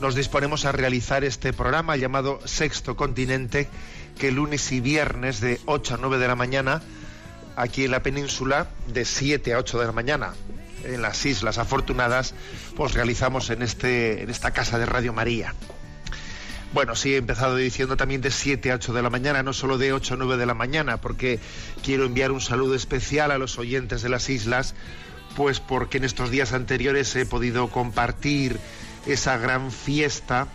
nos disponemos a realizar este programa llamado Sexto Continente, que lunes y viernes de 8 a 9 de la mañana, aquí en la península, de 7 a 8 de la mañana, en las Islas Afortunadas, pues realizamos en, este, en esta casa de Radio María. Bueno, sí, he empezado diciendo también de 7 a 8 de la mañana, no solo de 8 a 9 de la mañana, porque quiero enviar un saludo especial a los oyentes de las islas, pues porque en estos días anteriores he podido compartir esa gran fiesta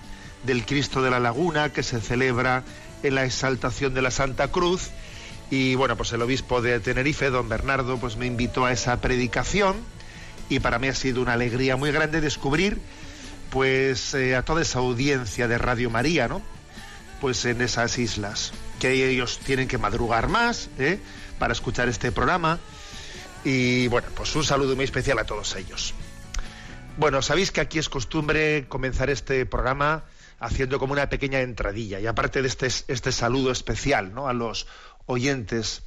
del Cristo de la Laguna que se celebra en la exaltación de la Santa Cruz. Y bueno, pues el obispo de Tenerife, don Bernardo, pues me invitó a esa predicación y para mí ha sido una alegría muy grande descubrir pues eh, a toda esa audiencia de Radio María, ¿no? Pues en esas islas, que ellos tienen que madrugar más, ¿eh? Para escuchar este programa. Y bueno, pues un saludo muy especial a todos ellos. Bueno, sabéis que aquí es costumbre comenzar este programa haciendo como una pequeña entradilla. Y aparte de este, este saludo especial, ¿no? A los oyentes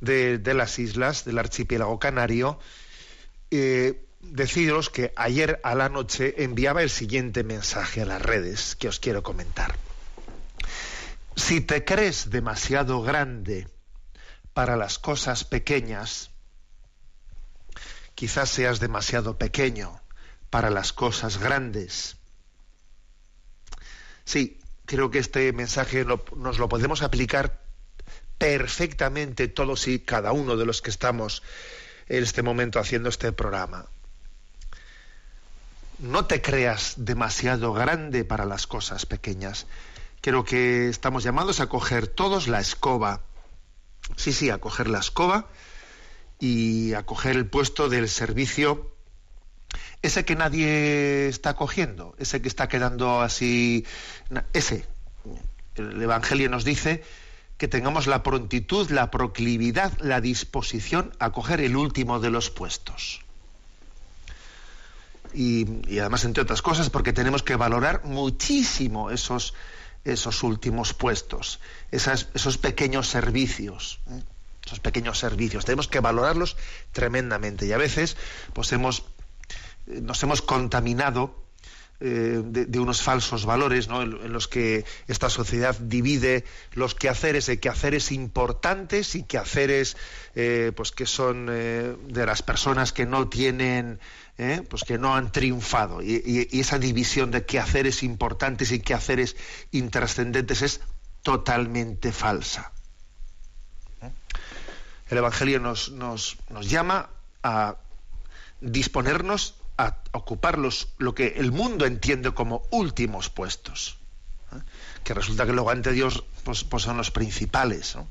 de, de las islas, del archipiélago canario, eh, deciros que ayer a la noche enviaba el siguiente mensaje a las redes que os quiero comentar. Si te crees demasiado grande para las cosas pequeñas, quizás seas demasiado pequeño para las cosas grandes. Sí, creo que este mensaje nos lo podemos aplicar perfectamente todos y cada uno de los que estamos en este momento haciendo este programa. No te creas demasiado grande para las cosas pequeñas. Creo que estamos llamados a coger todos la escoba. Sí, sí, a coger la escoba y a coger el puesto del servicio ese que nadie está cogiendo, ese que está quedando así, ese. El Evangelio nos dice que tengamos la prontitud, la proclividad, la disposición a coger el último de los puestos. Y, además, entre otras cosas, porque tenemos que valorar muchísimo esos, esos últimos puestos, esos pequeños servicios. ¿eh? Esos pequeños servicios. Tenemos que valorarlos tremendamente. Y a veces, pues hemos nos hemos contaminado eh, de, unos falsos valores en, los que esta sociedad divide los quehaceres en quehaceres importantes y quehaceres eh, pues que son eh, de las personas que no tienen eh, pues que no han triunfado. Y, esa división de quehaceres importantes y quehaceres intrascendentes es totalmente falsa. El evangelio nos, nos, nos llama a disponernos a ocupar los, lo que el mundo entiende como últimos puestos, ¿eh? que resulta que luego ante Dios pues, pues son los principales. ¿no?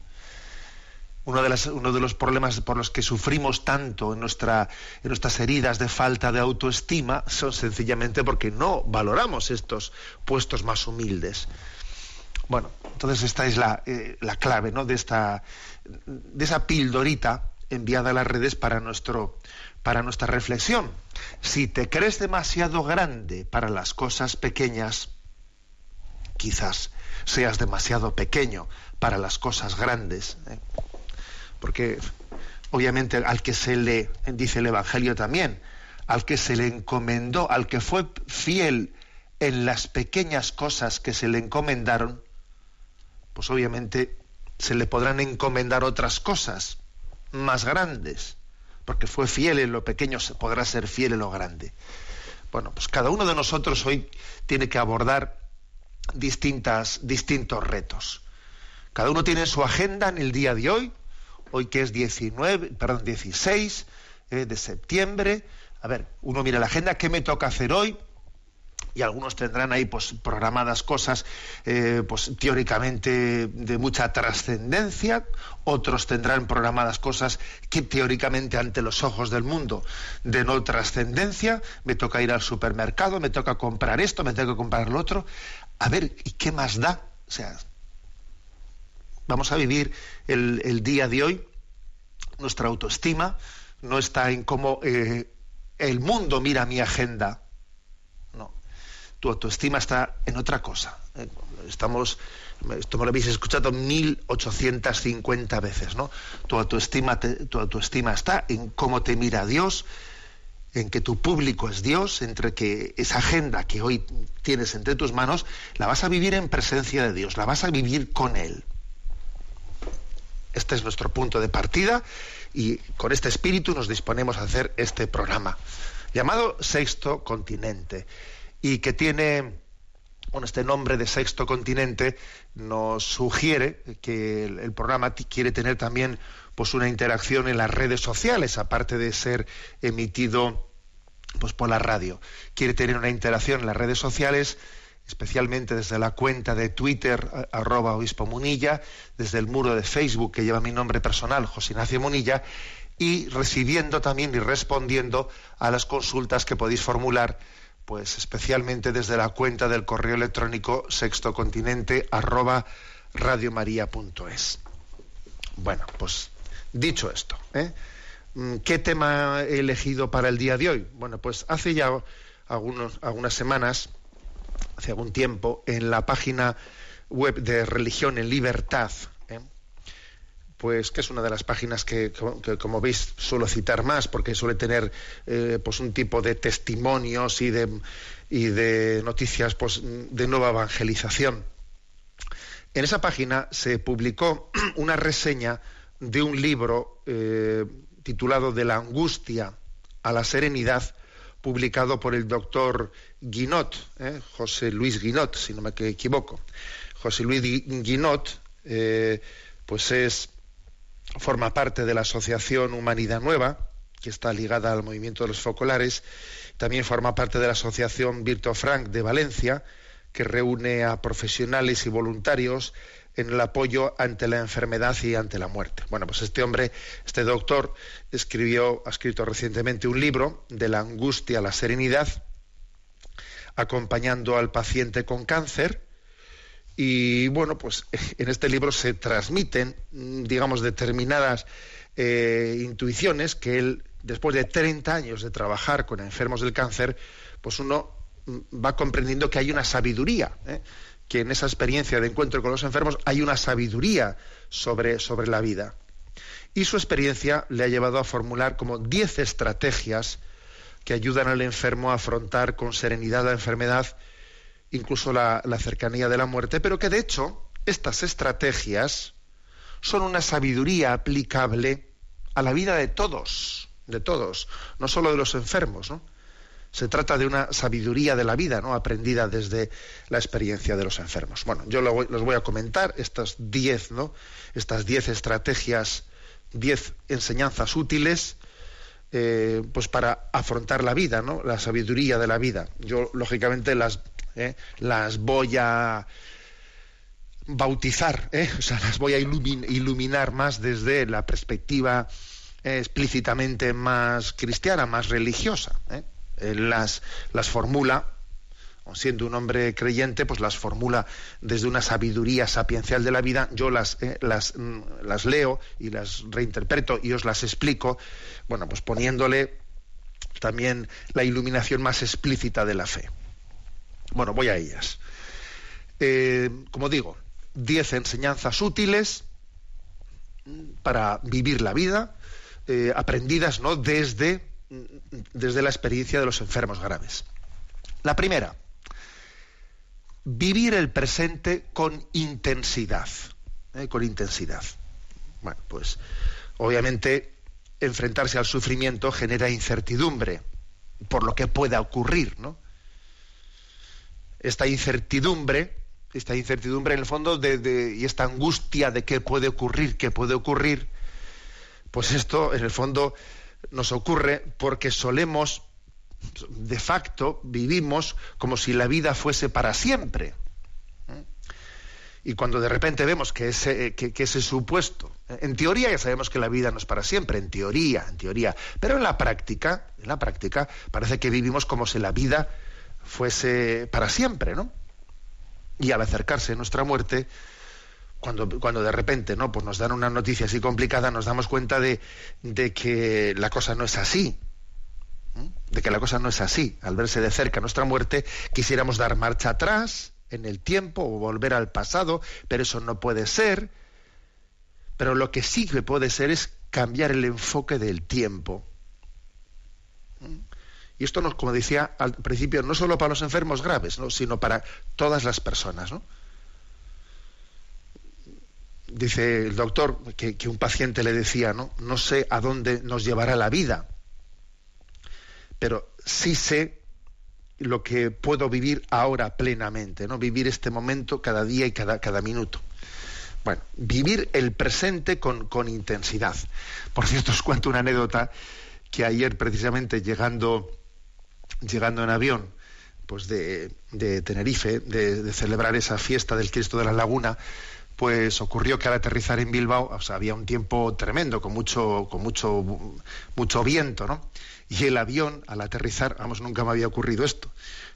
Uno, de las- uno de los problemas por los que sufrimos tanto en, nuestra, en nuestras heridas de falta de autoestima son sencillamente porque no valoramos estos puestos más humildes. Bueno, entonces esta es la, eh, la clave ¿no? de, esta, de esa pildorita enviada a las redes para, nuestro, para nuestra reflexión. Si te crees demasiado grande para las cosas pequeñas, quizás seas demasiado pequeño para las cosas grandes. ¿eh? Porque obviamente al que se le, dice el Evangelio también, al que se le encomendó, al que fue fiel en las pequeñas cosas que se le encomendaron, pues obviamente se le podrán encomendar otras cosas más grandes, porque fue fiel en lo pequeño, podrá ser fiel en lo grande. Bueno, pues cada uno de nosotros hoy tiene que abordar distintas, distintos retos. Cada uno tiene su agenda en el día de hoy, hoy que es 19, perdón, 16 eh, de septiembre. A ver, uno mira la agenda, ¿qué me toca hacer hoy? Y algunos tendrán ahí pues programadas cosas eh, pues teóricamente de mucha trascendencia otros tendrán programadas cosas que teóricamente ante los ojos del mundo de no trascendencia me toca ir al supermercado me toca comprar esto me tengo que comprar lo otro. A ver y qué más da o sea vamos a vivir el, día de hoy nuestra autoestima no está en cómo eh, el mundo mira mi agenda tu autoestima está en otra cosa. Eh, estamos, esto me lo habéis escuchado 1850 veces, ¿no? Tu autoestima, tu autoestima está en cómo te mira Dios, en que tu público es Dios, entre que esa agenda que hoy tienes entre tus manos, la vas a vivir en presencia de Dios, la vas a vivir con Él. Este es nuestro punto de partida y con este espíritu nos disponemos a hacer este programa llamado Sexto Continente y que tiene bueno, este nombre de Sexto Continente nos sugiere que el, programa quiere tener también pues una interacción en las redes sociales, aparte de ser emitido pues por la radio. Quiere tener una interacción en las redes sociales, especialmente desde la cuenta de Twitter, arroba obispo Munilla, desde el muro de Facebook que lleva mi nombre personal, José Ignacio Munilla, y recibiendo también y respondiendo a las consultas que podéis formular pues especialmente desde la cuenta del correo electrónico sextocontinente arroba radiomaria.es. Bueno, pues dicho esto, ¿eh? mm, ¿qué tema he elegido para el día de hoy? Bueno, pues hace ya algunas semanas, hace algún tiempo, en la página web de Religión en Libertad, pues que es una de las páginas que, como veis suelo citar más porque suele tener eh, pues un tipo de testimonios y de, y de noticias pues, de nueva evangelización. En esa página se publicó una reseña de un libro eh, titulado De la angustia a la serenidad, publicado por el doctor Guinot, eh, José Luis Guinot, si no me equivoco. José Luis Guinot, pues es forma parte de la Asociación Humanidad Nueva, que está ligada al movimiento de los focolares. También forma parte de la Asociación Virto Frank de Valencia, que reúne a profesionales y voluntarios en el apoyo ante la enfermedad y ante la muerte. Bueno, pues este hombre, este doctor, escribió, ha escrito recientemente un libro de la angustia a la serenidad, acompañando al paciente con cáncer, y bueno, pues en este libro se transmiten, mm, digamos, determinadas eh, intuiciones que él, después de 30 años de trabajar con enfermos del cáncer, pues uno mm, va comprendiendo que hay una sabiduría, ¿eh? que en esa experiencia de encuentro con los enfermos hay una sabiduría sobre, sobre la vida. Y su experiencia le ha llevado a formular como 10 estrategias que ayudan al enfermo a afrontar con serenidad la enfermedad incluso la, cercanía de la muerte, pero que de hecho estas estrategias son una sabiduría aplicable a la vida de todos, de todos, no solo de los enfermos, ¿no? Se trata de una sabiduría de la vida, ¿no? Aprendida desde la experiencia de los enfermos. Bueno, yo los voy a comentar estas diez, ¿no? Estas diez estrategias, diez enseñanzas útiles, eh, pues para afrontar la vida, ¿no? La sabiduría de la vida. Yo lógicamente las ¿eh? las voy a bautizar, ¿eh? o sea, las voy a iluminar más desde la perspectiva eh, explícitamente más cristiana, más religiosa. las, las formula, siendo un hombre creyente, pues las formula desde una sabiduría sapiencial de la vida, yo las, las, mm, las leo y las reinterpreto y os las explico, bueno, pues poniéndole también la iluminación más explícita de la fe. Bueno, voy a ellas. Eh, como digo, diez enseñanzas útiles para vivir la vida, eh, aprendidas ¿no? desde, desde la experiencia de los enfermos graves. La primera, vivir el presente con intensidad. ¿eh? con intensidad. Bueno, pues obviamente enfrentarse al sufrimiento genera incertidumbre por lo que pueda ocurrir, ¿no? Esta incertidumbre esta incertidumbre en el fondo de, y esta angustia de qué puede ocurrir, qué puede ocurrir, pues esto en el fondo nos ocurre porque solemos, de facto, vivimos como si la vida fuese para siempre. Y cuando de repente vemos que ese, que, ese supuesto, en teoría ya sabemos que la vida no es para siempre, en teoría, en teoría, pero en la práctica, en la práctica parece que vivimos como si la vida fuese para siempre, ¿no? Y al acercarse nuestra muerte, cuando, cuando de repente ¿no? pues nos dan una noticia así complicada, nos damos cuenta de, de que la cosa no es así. De que la cosa no es así. Al verse de cerca nuestra muerte, quisiéramos dar marcha atrás en el tiempo o volver al pasado, pero eso no puede ser. Pero lo que sí que puede ser es cambiar el enfoque del tiempo. Y esto, nos, como decía al principio, no solo para los enfermos graves, sino para todas las personas. Dice el doctor que, un paciente le decía, ¿no? no sé a dónde nos llevará la vida, pero sí sé lo que puedo vivir ahora plenamente, ¿no? Vivir este momento cada día y cada, cada minuto. Bueno, vivir el presente con, con intensidad. Por cierto, os cuento una anécdota que ayer precisamente llegando llegando en avión pues de, Tenerife, de, celebrar esa fiesta del Cristo de la Laguna, pues ocurrió que al aterrizar en Bilbao, o sea, había un tiempo tremendo, con mucho, con mucho, mucho viento, ¿no? Y el avión, al aterrizar, vamos, nunca me había ocurrido esto,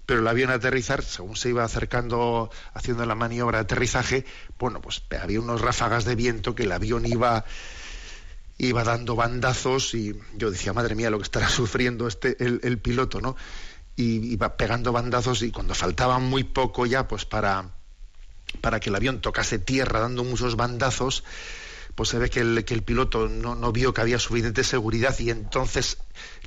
pero el avión al aterrizar, según se iba acercando, haciendo la maniobra de aterrizaje, bueno, pues había unos ráfagas de viento que el avión iba iba dando bandazos y yo decía, madre mía, lo que estará sufriendo este el, piloto, ¿no? Y iba pegando bandazos y cuando faltaba muy poco ya, pues para, para que el avión tocase tierra dando muchos bandazos, pues se ve que el, que el piloto no, no, vio que había suficiente seguridad y entonces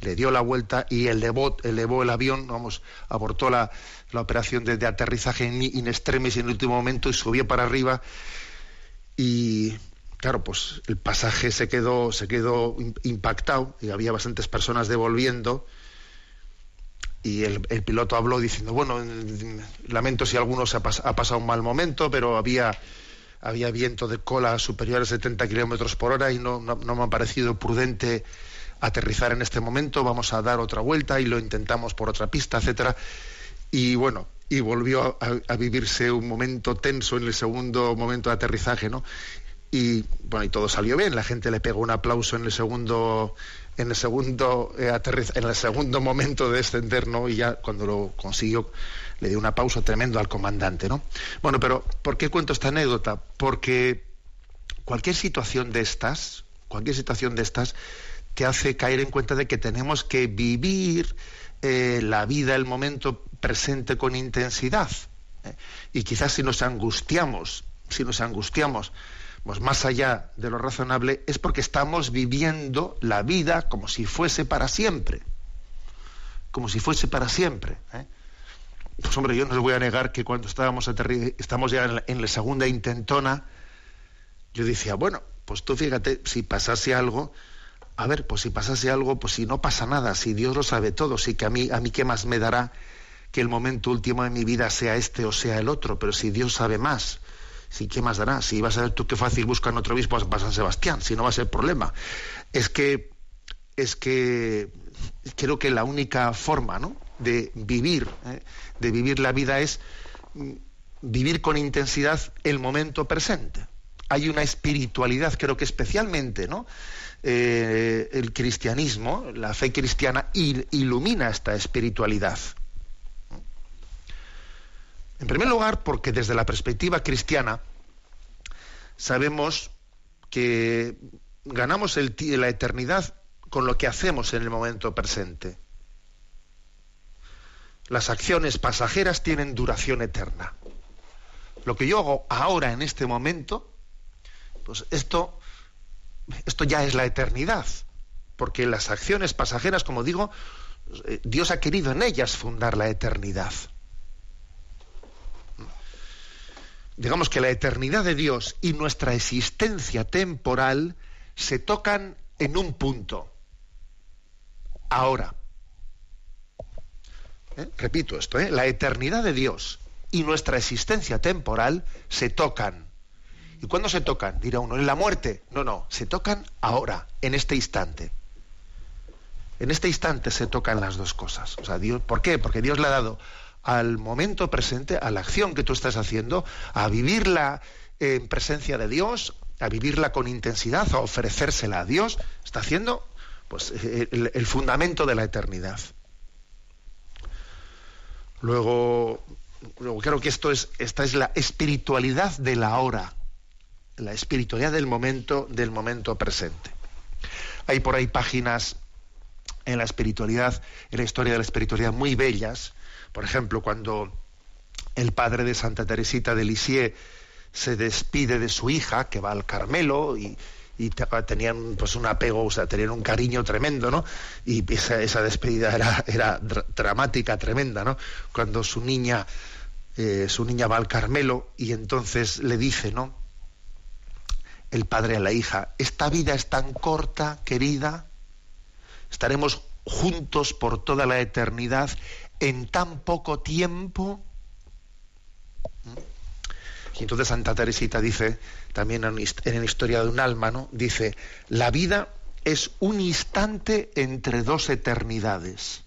le dio la vuelta y elevó, elevó el avión, vamos, abortó la, la operación de, aterrizaje en in extremis en el último momento y subió para arriba y claro, pues el pasaje se quedó, se quedó impactado y había bastantes personas devolviendo y el, piloto habló diciendo, bueno, lamento si alguno se ha, pasado un mal momento, pero había, había viento de cola superior a 70 kilómetros por hora y no, me ha parecido prudente aterrizar en este momento, vamos a dar otra vuelta y lo intentamos por otra pista, etcétera. Y bueno, y volvió a, a, vivirse un momento tenso en el segundo momento de aterrizaje, ¿no? Y bueno y todo salió bien. La gente le pegó un aplauso en el segundo en el segundo eh, en el segundo momento de descender no y ya cuando lo consiguió le dio una pausa tremendo al comandante no bueno pero por qué cuento esta anécdota porque cualquier situación de estas cualquier situación de estas te hace caer en cuenta de que tenemos que vivir eh, la vida el momento presente con intensidad ¿eh? y quizás si nos angustiamos si nos angustiamos pues más allá de lo razonable, es porque estamos viviendo la vida como si fuese para siempre. Como si fuese para siempre. ¿eh? Pues hombre, yo no les voy a negar que cuando estábamos estamos ya en la, segunda intentona, yo decía, bueno, pues tú fíjate, si pasase algo, a ver, pues si pasase algo, pues si no pasa nada, si Dios lo sabe todo, si que a mí, a mí qué más me dará que el momento último de mi vida sea este o sea el otro, pero si Dios sabe más, Sí, ¿qué más dará? Si vas a ver tú qué fácil buscan otro obispo a San Sebastián, si no va a ser problema. Es que, es que creo que la única forma ¿no? de vivir, ¿eh? de vivir la vida es mm, vivir con intensidad el momento presente. Hay una espiritualidad, creo que especialmente, ¿no? Eh, el cristianismo, la fe cristiana, ilumina esta espiritualidad. En primer lugar, porque desde la perspectiva cristiana sabemos que ganamos la eternidad con lo que hacemos en el momento presente. Las acciones pasajeras tienen duración eterna. Lo que yo hago ahora en este momento, pues esto, esto ya es la eternidad, porque las acciones pasajeras, como digo, eh, Dios ha querido en ellas fundar la eternidad. Digamos que la eternidad de Dios y nuestra existencia temporal se tocan en un punto. Ahora. ¿Eh? Repito esto, ¿eh? la eternidad de Dios y nuestra existencia temporal se tocan. ¿Y cuándo se tocan? Dirá uno, en la muerte. No, no, se tocan ahora, en este instante. En este instante se tocan las dos cosas. O sea, Dios, ¿Por qué? Porque Dios le ha dado al momento presente, a la acción que tú estás haciendo, a vivirla en presencia de Dios, a vivirla con intensidad, a ofrecérsela a Dios, está haciendo pues, el, fundamento de la eternidad. Luego, creo que esto es, esta es la espiritualidad de la hora, la espiritualidad del momento, del momento presente. Hay por ahí páginas en la espiritualidad, en la historia de la espiritualidad muy bellas. Por ejemplo, cuando el padre de Santa Teresita de Lisieux se despide de su hija, que va al Carmelo, y, tenían pues un apego, o sea, tenían un cariño tremendo, ¿no? Y esa, despedida era, era dramática, tremenda, ¿no? Cuando su niña, eh, su niña va al Carmelo y entonces le dice, ¿no? El padre a la hija, esta vida es tan corta, querida, estaremos juntos por toda la eternidad en tan poco tiempo. Y entonces Santa Teresita dice, también en la historia de un alma, ¿no? Dice, la vida es un instante entre dos eternidades.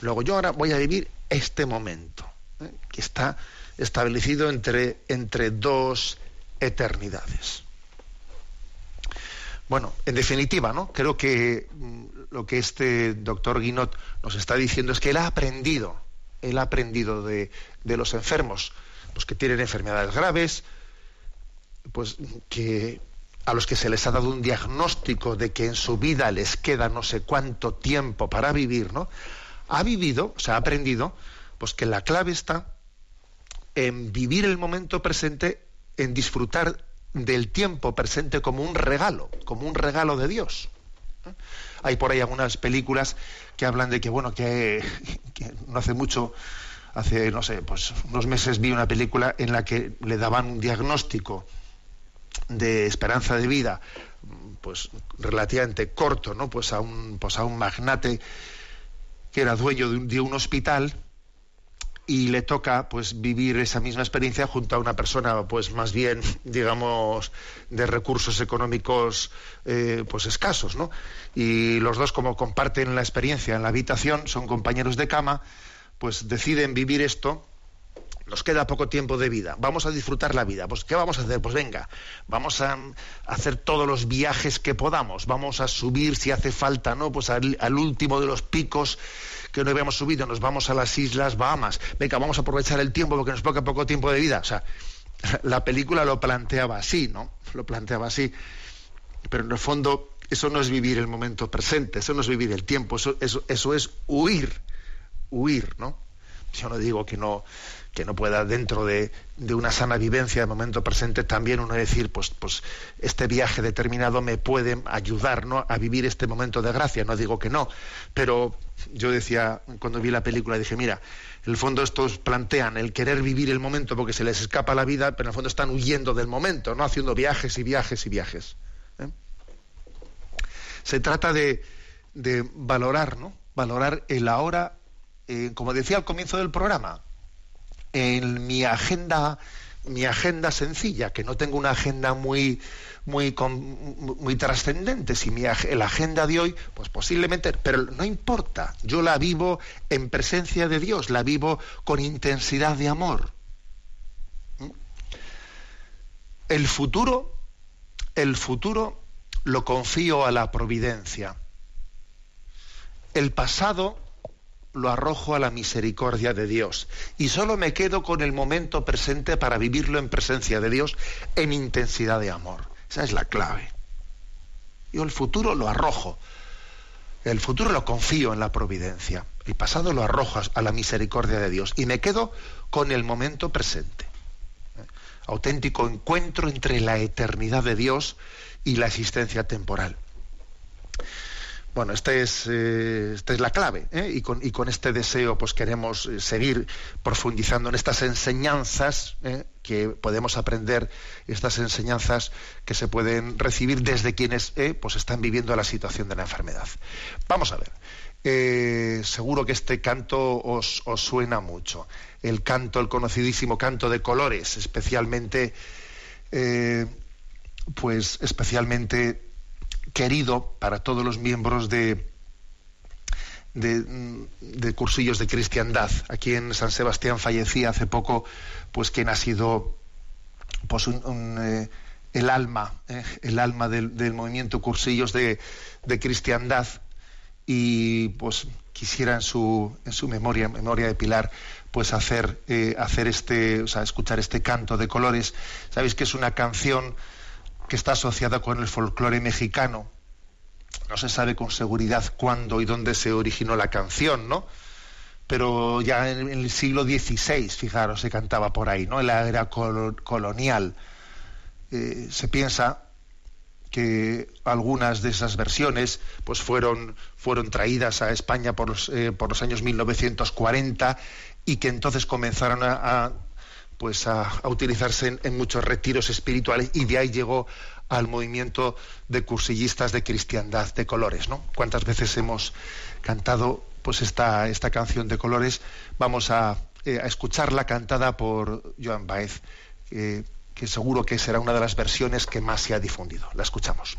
Luego yo ahora voy a vivir este momento, ¿eh? que está establecido entre, entre dos eternidades. Bueno, en definitiva, ¿no? Creo que mm, lo que este doctor Guinot nos está diciendo es que él ha aprendido, él ha aprendido de, los enfermos, los que tienen enfermedades graves, pues que a los que se les ha dado un diagnóstico de que en su vida les queda no sé cuánto tiempo para vivir, ¿no? Ha vivido, o sea, ha aprendido, pues que la clave está en vivir el momento presente, en disfrutar del tiempo presente como un regalo, como un regalo de Dios. Hay por ahí algunas películas que hablan de que, bueno, que, no hace mucho, hace, no sé, pues unos meses vi una película en la que le daban un diagnóstico de esperanza de vida, pues relativamente corto, ¿no? Pues a un, pues a un magnate que era dueño de un hospital y le toca pues vivir esa misma experiencia junto a una persona pues más bien digamos de recursos económicos eh, pues escasos no y los dos como comparten la experiencia en la habitación son compañeros de cama pues deciden vivir esto nos queda poco tiempo de vida, vamos a disfrutar la vida. Pues, ¿qué vamos a hacer? Pues venga, vamos a hacer todos los viajes que podamos, vamos a subir si hace falta, ¿no? Pues al, al último de los picos que no habíamos subido, nos vamos a las Islas Bahamas, venga, vamos a aprovechar el tiempo porque nos queda poco tiempo de vida. O sea, la película lo planteaba así, ¿no? Lo planteaba así. Pero en el fondo, eso no es vivir el momento presente, eso no es vivir el tiempo, eso, eso, eso es huir, huir, ¿no? Yo no digo que no, que no pueda dentro de, una sana vivencia de momento presente también uno decir pues pues este viaje determinado me puede ayudar a vivir este momento de gracia. No digo que no pero yo decía cuando vi la película dije mira en el fondo estos plantean el querer vivir el momento porque se les escapa la vida pero en el fondo están huyendo del momento no haciendo viajes y viajes y viajes ¿eh? se trata de, valorar no valorar el ahora eh, como decía al comienzo del programa en mi agenda mi agenda sencilla, que no tengo una agenda muy muy muy trascendente, si mi la agenda de hoy, pues posiblemente, pero no importa, yo la vivo en presencia de Dios, la vivo con intensidad de amor. ¿Mm? El futuro, el futuro lo confío a la providencia. El pasado lo arrojo a la misericordia de Dios y solo me quedo con el momento presente para vivirlo en presencia de Dios en intensidad de amor. Esa es la clave. Yo el futuro lo arrojo. El futuro lo confío en la providencia. El pasado lo arrojo a la misericordia de Dios y me quedo con el momento presente. Auténtico encuentro entre la eternidad de Dios y la existencia temporal. Bueno, este es, eh, esta es la clave, ¿eh? y, con, y, con, este deseo pues queremos eh, seguir profundizando en estas enseñanzas que podemos aprender, estas enseñanzas que se pueden recibir desde quienes pues están viviendo la situación de la enfermedad. Vamos a ver, seguro que este canto os, os, suena mucho, el canto, el conocidísimo canto de colores, especialmente, pues especialmente querido para todos los miembros de, de, cursillos de cristiandad. Aquí en San Sebastián fallecía hace poco, pues quien ha sido pues eh, el alma, eh, el alma del, movimiento cursillos de, de, cristiandad y pues quisiera en su, en su memoria, en memoria de Pilar, pues hacer, eh, hacer este, o sea, escuchar este canto de colores. Sabéis que es una canción que está asociada con el folclore mexicano. No se sabe con seguridad cuándo y dónde se originó la canción, ¿no? Pero ya en, el siglo XVI, fijaros, se cantaba por ahí, ¿no? En la era colonial. Eh, se piensa que algunas de esas versiones pues fueron, fueron traídas a España por los, eh, por los años 1940 y que entonces comenzaron a pues a, utilizarse en, muchos retiros espirituales y de ahí llegó al movimiento de cursillistas de cristiandad de colores, ¿no? ¿Cuántas veces hemos cantado pues esta, esta canción de colores? Vamos a, eh, escucharla cantada por Joan Baez, que seguro que será una de las versiones que más se ha difundido. La escuchamos.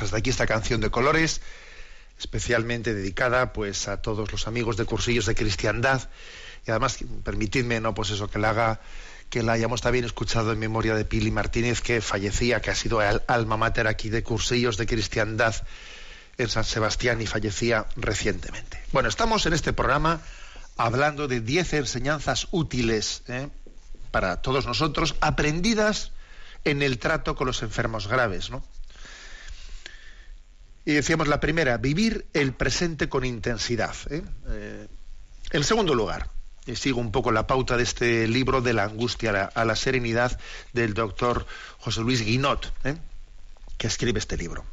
Hasta aquí esta canción de colores, especialmente dedicada pues a todos los amigos de cursillos de cristiandad. Y además, permitidme, ¿no? Pues eso, que la haga, que la hayamos también escuchado en memoria de Pili Martínez, que fallecía, que ha sido alma mater aquí de cursillos de cristiandad en San Sebastián y fallecía recientemente. Bueno, estamos en este programa hablando de 10 enseñanzas útiles ¿eh? para todos nosotros, aprendidas en el trato con los enfermos graves, ¿no? Y decíamos la primera, vivir el presente con intensidad. ¿eh? Eh, en segundo lugar, y sigo un poco la pauta de este libro de la angustia a la, serenidad del doctor José Luis Guinot, ¿eh? que escribe este libro.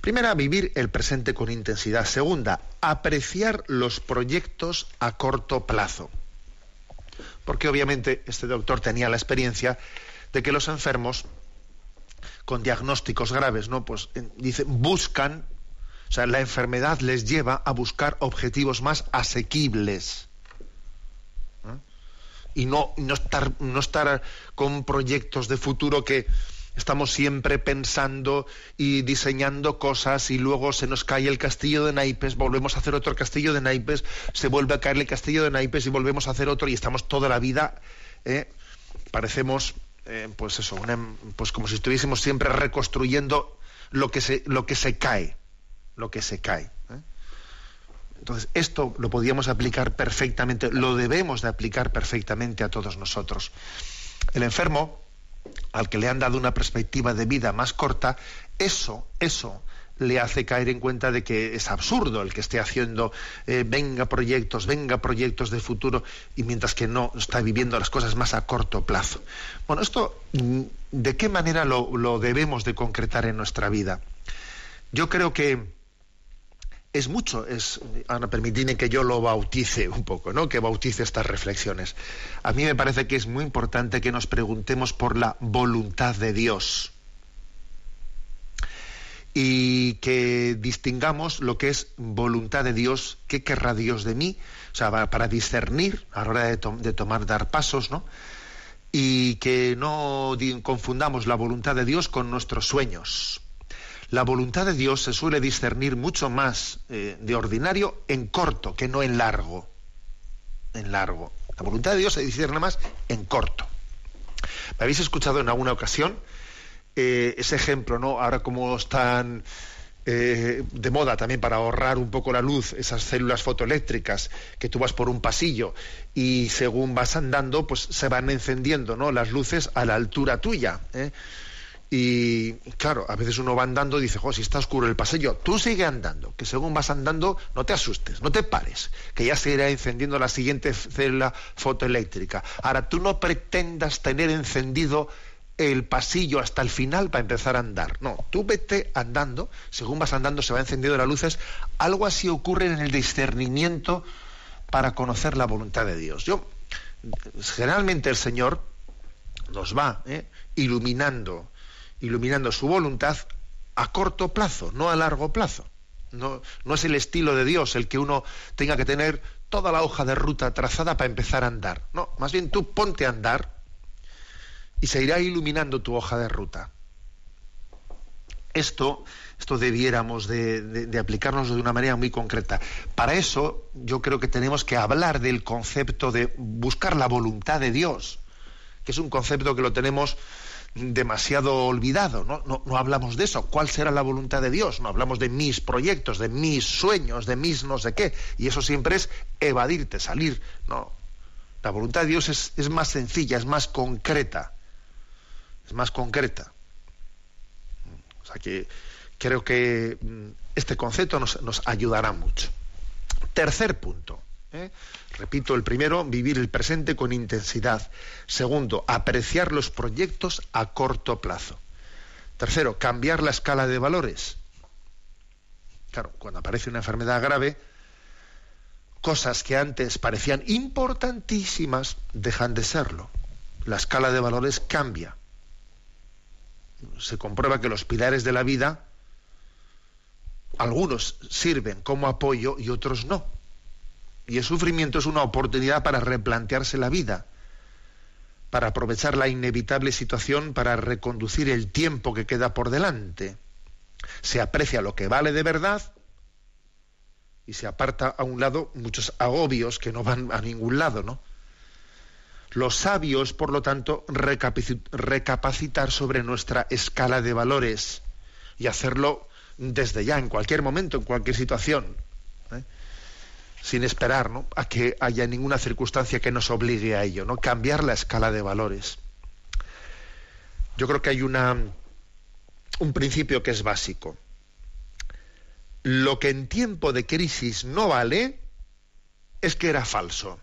Primera, vivir el presente con intensidad. Segunda, apreciar los proyectos a corto plazo. Porque obviamente este doctor tenía la experiencia de que los enfermos con diagnósticos graves, ¿no? Pues dice, buscan, o sea, la enfermedad les lleva a buscar objetivos más asequibles. Y no, no, estar, no estar con proyectos de futuro que, Estamos siempre pensando y diseñando cosas y luego se nos cae el castillo de naipes, volvemos a hacer otro castillo de naipes, se vuelve a caer el castillo de naipes y volvemos a hacer otro y estamos toda la vida, eh, parecemos, eh, pues eso, pues como si estuviésemos siempre reconstruyendo lo que se, lo que se cae, lo que se cae. ¿eh? Entonces, esto lo podíamos aplicar perfectamente, lo debemos de aplicar perfectamente a todos nosotros. El enfermo, al que le han dado una perspectiva de vida más corta, eso, eso le hace caer en cuenta de que es absurdo el que esté haciendo eh, venga proyectos, venga proyectos de futuro, y mientras que no está viviendo las cosas más a corto plazo. Bueno, esto, ¿de qué manera lo, lo debemos de concretar en nuestra vida? Yo creo que es mucho, es, ahora permitidme que yo lo bautice un poco, ¿no? que bautice estas reflexiones. A mí me parece que es muy importante que nos preguntemos por la voluntad de Dios y que distingamos lo que es voluntad de Dios, qué querrá Dios de mí, o sea, para discernir a la hora de, de tomar, dar pasos, ¿no? Y que no confundamos la voluntad de Dios con nuestros sueños la voluntad de Dios se suele discernir mucho más eh, de ordinario en corto que no en largo. En largo. La voluntad de Dios se discierne más en corto. ¿Me habéis escuchado en alguna ocasión eh, ese ejemplo, ¿no? Ahora como están eh, de moda también para ahorrar un poco la luz, esas células fotoeléctricas, que tú vas por un pasillo y según vas andando, pues se van encendiendo, ¿no? Las luces a la altura tuya. Y claro, a veces uno va andando y dice, jo, si está oscuro el pasillo, tú sigue andando, que según vas andando no te asustes, no te pares, que ya se irá encendiendo la siguiente célula fotoeléctrica. Ahora, tú no pretendas tener encendido el pasillo hasta el final para empezar a andar. No, tú vete andando, según vas andando se va encendiendo las luces, algo así ocurre en el discernimiento para conocer la voluntad de Dios. Yo, generalmente el Señor nos va ¿eh? iluminando iluminando su voluntad a corto plazo, no a largo plazo. No, no es el estilo de Dios el que uno tenga que tener toda la hoja de ruta trazada para empezar a andar. No, más bien tú ponte a andar y se irá iluminando tu hoja de ruta. Esto, esto debiéramos de, de, aplicarnos de una manera muy concreta. Para eso yo creo que tenemos que hablar del concepto de buscar la voluntad de Dios, que es un concepto que lo tenemos demasiado olvidado, ¿no? ¿no? hablamos de eso. ¿Cuál será la voluntad de Dios? No hablamos de mis proyectos, de mis sueños, de mis no sé qué. Y eso siempre es evadirte, salir. No. La voluntad de Dios es, es más sencilla, es más concreta. Es más concreta. O sea que creo que mm, este concepto nos, nos ayudará mucho. Tercer punto. ¿Eh? Repito, el primero, vivir el presente con intensidad. Segundo, apreciar los proyectos a corto plazo. Tercero, cambiar la escala de valores. Claro, cuando aparece una enfermedad grave, cosas que antes parecían importantísimas dejan de serlo. La escala de valores cambia. Se comprueba que los pilares de la vida, algunos sirven como apoyo y otros no. Y el sufrimiento es una oportunidad para replantearse la vida, para aprovechar la inevitable situación para reconducir el tiempo que queda por delante. Se aprecia lo que vale de verdad y se aparta a un lado muchos agobios que no van a ningún lado, ¿no? Los sabios, por lo tanto, recapacitar sobre nuestra escala de valores y hacerlo desde ya, en cualquier momento, en cualquier situación sin esperar a que haya ninguna circunstancia que nos obligue a ello, ¿no? cambiar la escala de valores. Yo creo que hay un principio que es básico. Lo que en tiempo de crisis no vale es que era falso.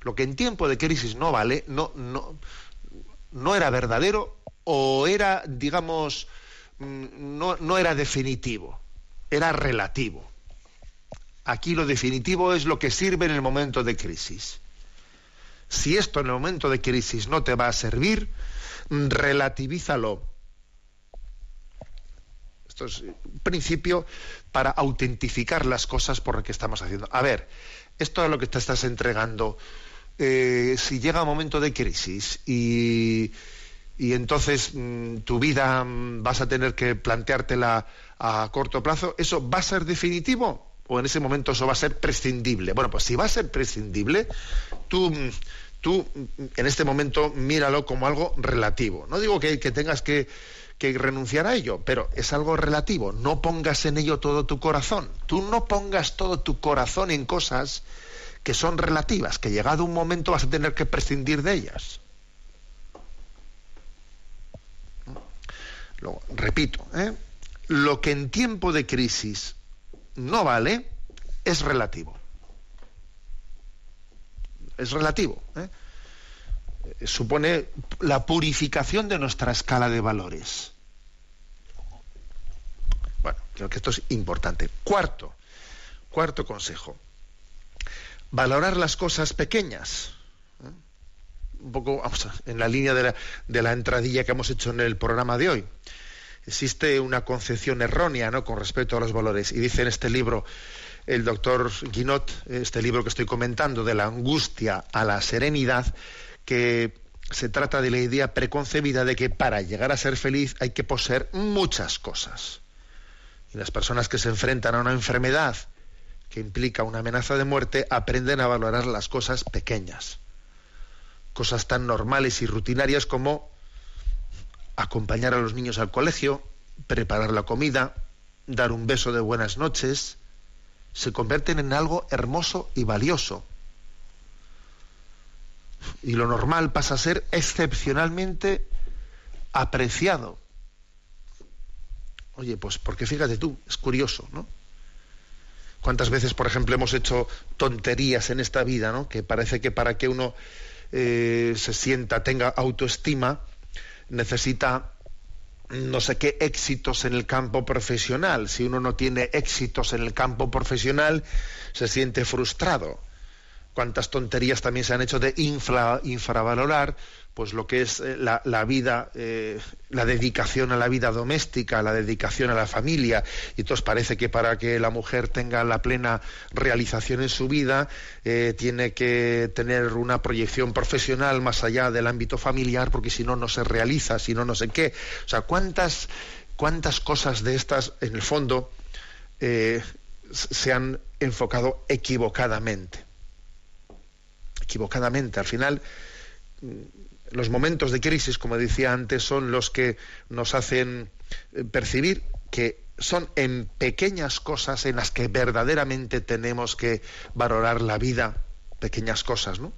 Lo que en tiempo de crisis no vale, no, no, era verdadero o era, digamos, mm, no era definitivo, era relativo. Aquí lo definitivo es lo que sirve en el momento de crisis. Si esto en el momento de crisis no te va a servir, relativízalo. Esto es un principio para autentificar las cosas por lo que estamos haciendo. A ver, esto es lo que te estás entregando. Eh, si llega un momento de crisis y, y entonces mm, tu vida mm, vas a tener que planteártela a corto plazo, ¿eso va a ser definitivo? ¿O en ese momento eso va a ser prescindible? Bueno, pues si va a ser prescindible, tú tú en este momento míralo como algo relativo. No digo que, tengas que, renunciar a ello, pero es algo relativo. No pongas en ello todo tu corazón. Tú no pongas todo tu corazón en cosas que son relativas, que llegado un momento vas a tener que prescindir de ellas. Lo, repito, ¿eh? lo que en tiempo de crisis no vale es relativo es relativo. ¿eh? Supone la purificación de nuestra escala de valores. Bueno, creo que esto es importante. Cuarto, cuarto consejo. Valorar las cosas pequeñas. ¿eh? Un poco vamos en la línea de la, de la entradilla que hemos hecho en el programa de hoy existe una concepción errónea ¿no? con respecto a los valores. Y dice en este libro el doctor Guinot, este libro que estoy comentando, de la angustia a la serenidad, que se trata de la idea preconcebida de que para llegar a ser feliz hay que poseer muchas cosas. Y las personas que se enfrentan a una enfermedad que implica una amenaza de muerte aprenden a valorar las cosas pequeñas. Cosas tan normales y rutinarias como acompañar a los niños al colegio, preparar la comida, dar un beso de buenas noches, se convierten en algo hermoso y valioso. Y lo normal pasa a ser excepcionalmente apreciado. Oye, pues porque fíjate tú, es curioso, ¿no? ¿Cuántas veces, por ejemplo, hemos hecho tonterías en esta vida, ¿no? Que parece que para que uno eh, se sienta, tenga autoestima, necesita no sé qué éxitos en el campo profesional. Si uno no tiene éxitos en el campo profesional, se siente frustrado. Cuántas tonterías también se han hecho de infravalorar pues lo que es eh, la, vida, eh, la dedicación a la vida doméstica, la dedicación a la familia. Y entonces parece que para que la mujer tenga la plena realización en su vida, eh, tiene que tener una proyección profesional más allá del ámbito familiar, porque si no, no se realiza, si no, no sé qué. O sea, cuántas, cuántas cosas de estas, en el fondo, se han enfocado equivocadamente. Equivocadamente. Al final los momentos de crisis, como decía antes, son los que nos hacen eh, percibir que son en pequeñas cosas en las que verdaderamente tenemos que valorar la vida, pequeñas cosas, ¿no?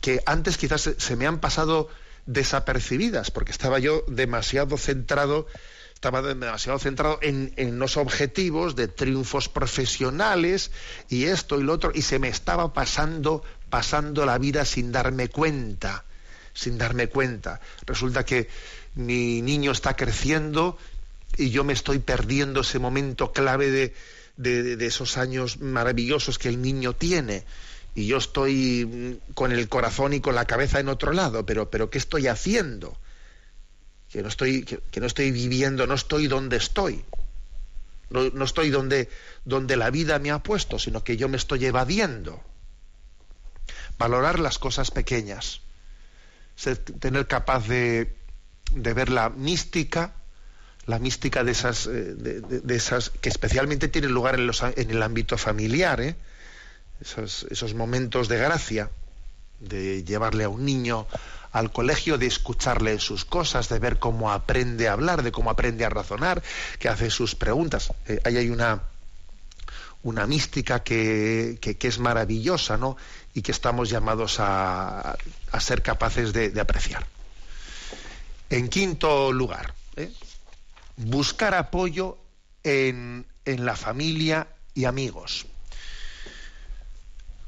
Que antes quizás se me han pasado desapercibidas, porque estaba yo demasiado centrado, estaba demasiado centrado en, en los objetivos de triunfos profesionales y esto y lo otro, y se me estaba pasando, pasando la vida sin darme cuenta sin darme cuenta. Resulta que mi niño está creciendo y yo me estoy perdiendo ese momento clave de, esos años maravillosos que el niño tiene. Y yo estoy mm, con el corazón y con la cabeza en otro lado, pero, pero ¿qué estoy haciendo? Que no estoy, que, no estoy viviendo, no estoy donde estoy. No, no, estoy donde, donde la vida me ha puesto, sino que yo me estoy evadiendo. Valorar las cosas pequeñas tener capaz de, de, ver la mística, la mística de esas, eh, de, esas que especialmente tienen lugar en, los, en el ámbito familiar, ¿eh? esos, esos momentos de gracia, de llevarle a un niño al colegio, de escucharle sus cosas, de ver cómo aprende a hablar, de cómo aprende a razonar, que hace sus preguntas. Eh, ahí hay una, una mística que, que, es maravillosa, ¿no? Y que estamos llamados a, a ser capaces de, apreciar. En quinto lugar, ¿eh? buscar apoyo en, en la familia y amigos.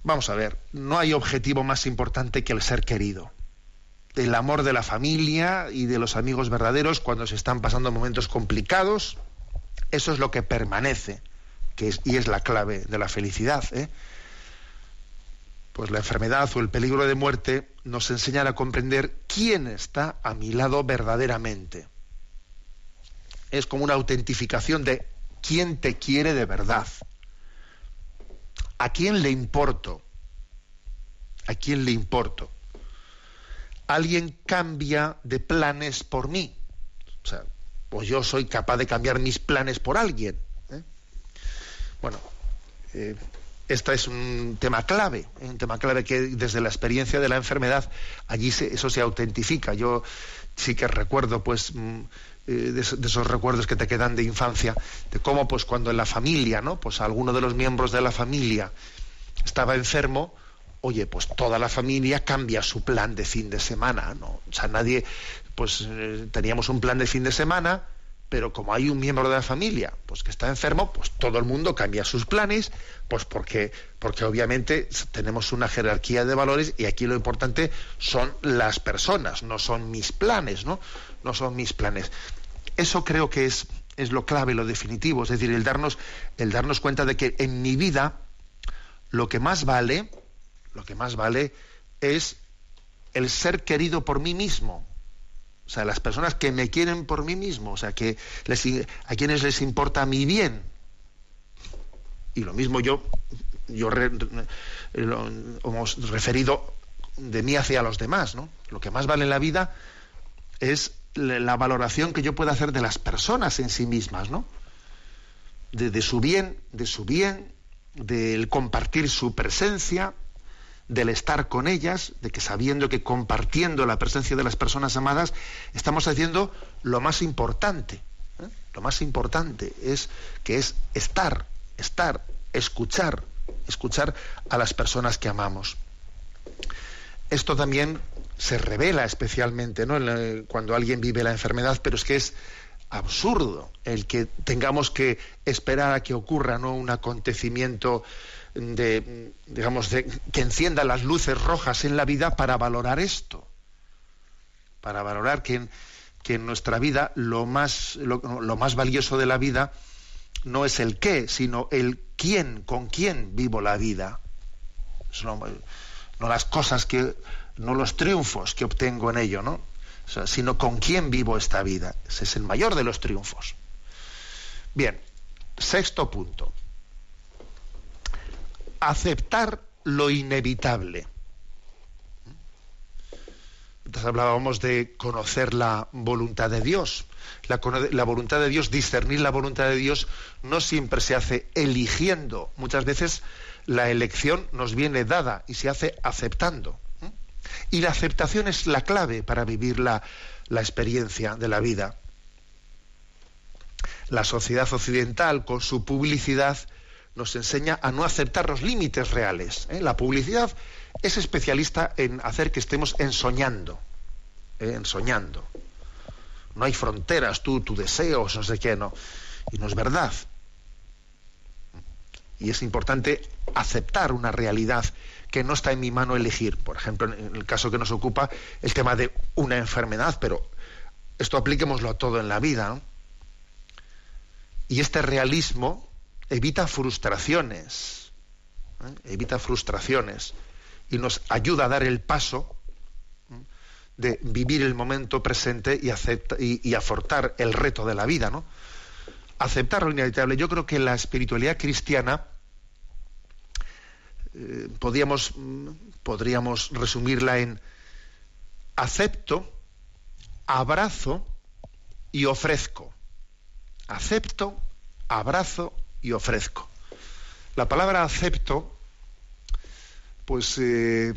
Vamos a ver, no hay objetivo más importante que el ser querido. el amor de la familia y de los amigos verdaderos cuando se están pasando momentos complicados. Eso es lo que permanece, que es, y es la clave de la felicidad. ¿eh? Pues la enfermedad o el peligro de muerte nos enseñan a comprender quién está a mi lado verdaderamente. Es como una autentificación de quién te quiere de verdad. ¿A quién le importo? ¿A quién le importo? Alguien cambia de planes por mí. O sea, pues yo soy capaz de cambiar mis planes por alguien. ¿eh? Bueno, eh, este es un tema clave, ¿eh? un tema clave que desde la experiencia de la enfermedad allí eso se autentifica. Yo sí que recuerdo, pues, mm, de, esos recuerdos que te quedan de infancia, de cómo, pues, cuando en la familia, ¿no? Pues alguno de los miembros de la familia estaba enfermo, oye, pues toda la familia cambia su plan de fin de semana, ¿no? O sea, nadie, pues eh, teníamos un plan de fin de semana, pero como hay un miembro de la familia pues que está enfermo, pues todo el mundo cambia sus planes, pues porque, porque obviamente tenemos una jerarquía de valores y aquí lo importante son las personas, no son mis planes, ¿no? No son mis planes. Eso creo que es, es lo clave, lo definitivo, es decir, el darnos, el darnos cuenta de que en mi vida lo que más vale, lo que más vale es el ser querido por mí mismo. O sea, las personas que me quieren por mí mismo, o sea, que a quienes les importa mi bien. Y lo mismo yo, yo hemos referido de mí hacia los demás, ¿no? Lo que más vale en la vida es la valoración que yo pueda hacer de las personas en sí mismas, ¿no? de su bien, de su bien, del compartir su presencia, del estar con ellas, de que sabiendo que compartiendo la presencia de las personas amadas estamos haciendo lo más importante. ¿eh? Lo más importante es que es estar, estar, escuchar, escuchar a las personas que amamos. Esto también se revela especialmente ¿no? cuando alguien vive la enfermedad, pero es que es absurdo el que tengamos que esperar a que ocurra ¿no? un acontecimiento de, digamos, de, que encienda las luces rojas en la vida para valorar esto, para valorar que en, que nuestra vida lo más, lo, más valioso de la vida no es el qué, sino el quién, con quién vivo la vida. No, las cosas que, no los triunfos que obtengo en ello, ¿no? sino con quién vivo esta vida. Ese es el mayor de los triunfos. Bien, sexto punto aceptar lo inevitable. Entonces hablábamos de conocer la voluntad de Dios. La, voluntad de Dios, discernir la voluntad de Dios, no siempre se hace eligiendo. Muchas veces la elección nos viene dada y se hace aceptando. Y la aceptación es la clave para vivir la experiencia de la vida. La sociedad occidental, con su publicidad, nos enseña a no aceptar los límites reales. ¿eh? La publicidad es especialista en hacer que estemos ensoñando, ¿eh? ensoñando. No hay fronteras, tú, tu deseo, no sé qué, no. Y no es verdad. Y es importante aceptar una realidad que no está en mi mano elegir. Por ejemplo, en el caso que nos ocupa, el tema de una enfermedad, pero esto apliquémoslo a todo en la vida. Y este realismo evita frustraciones, ¿eh? evita frustraciones y nos ayuda a dar el paso ¿eh? de vivir el momento presente y, acepta, y, afortar el reto de la vida, ¿no? Aceptar lo inevitable. Yo creo que la espiritualidad cristiana eh, podríamos, podríamos resumirla en acepto, abrazo y ofrezco. Acepto, abrazo y ofrezco. La palabra acepto, pues eh,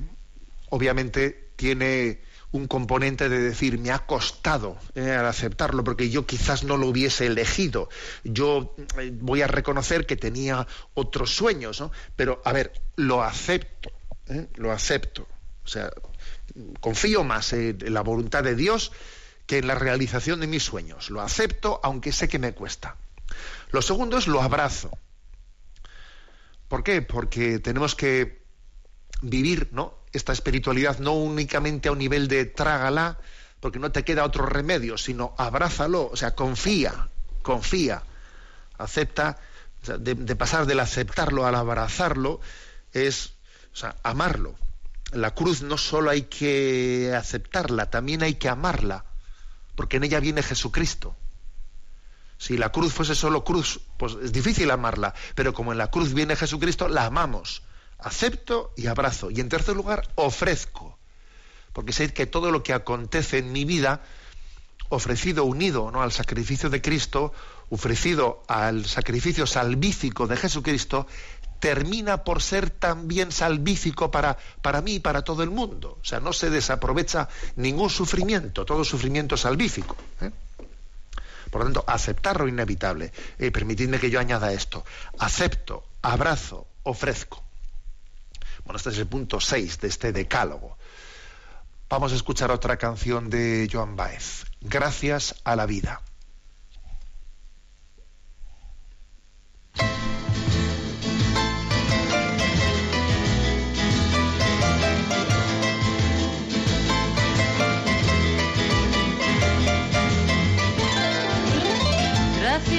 obviamente tiene un componente de decir, me ha costado eh, al aceptarlo, porque yo quizás no lo hubiese elegido. Yo eh, voy a reconocer que tenía otros sueños, ¿no? Pero, a ver, lo acepto, lo acepto. O sea, confío más en la voluntad de Dios que en la realización de mis sueños. Lo acepto, aunque sé que me cuesta. Lo segundo es lo abrazo. ¿Por qué? Porque tenemos que vivir ¿no? esta espiritualidad no únicamente a un nivel de trágala, porque no te queda otro remedio, sino abrázalo, o sea, confía, confía, acepta, de, pasar del aceptarlo al abrazarlo, es o sea, amarlo. La cruz no solo hay que aceptarla, también hay que amarla, porque en ella viene Jesucristo. Si la cruz fuese solo cruz, pues es difícil amarla, pero como en la cruz viene Jesucristo, la amamos. Acepto y abrazo. Y en tercer lugar, ofrezco. Porque sé que todo lo que acontece en mi vida, ofrecido unido ¿no? al sacrificio de Cristo, ofrecido al sacrificio salvífico de Jesucristo, termina por ser también salvífico para, para mí y para todo el mundo. O sea, no se desaprovecha ningún sufrimiento, todo sufrimiento salvífico. ¿eh? Por lo tanto, aceptar lo inevitable. Eh, permitidme que yo añada esto. Acepto, abrazo, ofrezco. Bueno, este es el punto 6 de este decálogo. Vamos a escuchar otra canción de Joan Baez. Gracias a la vida.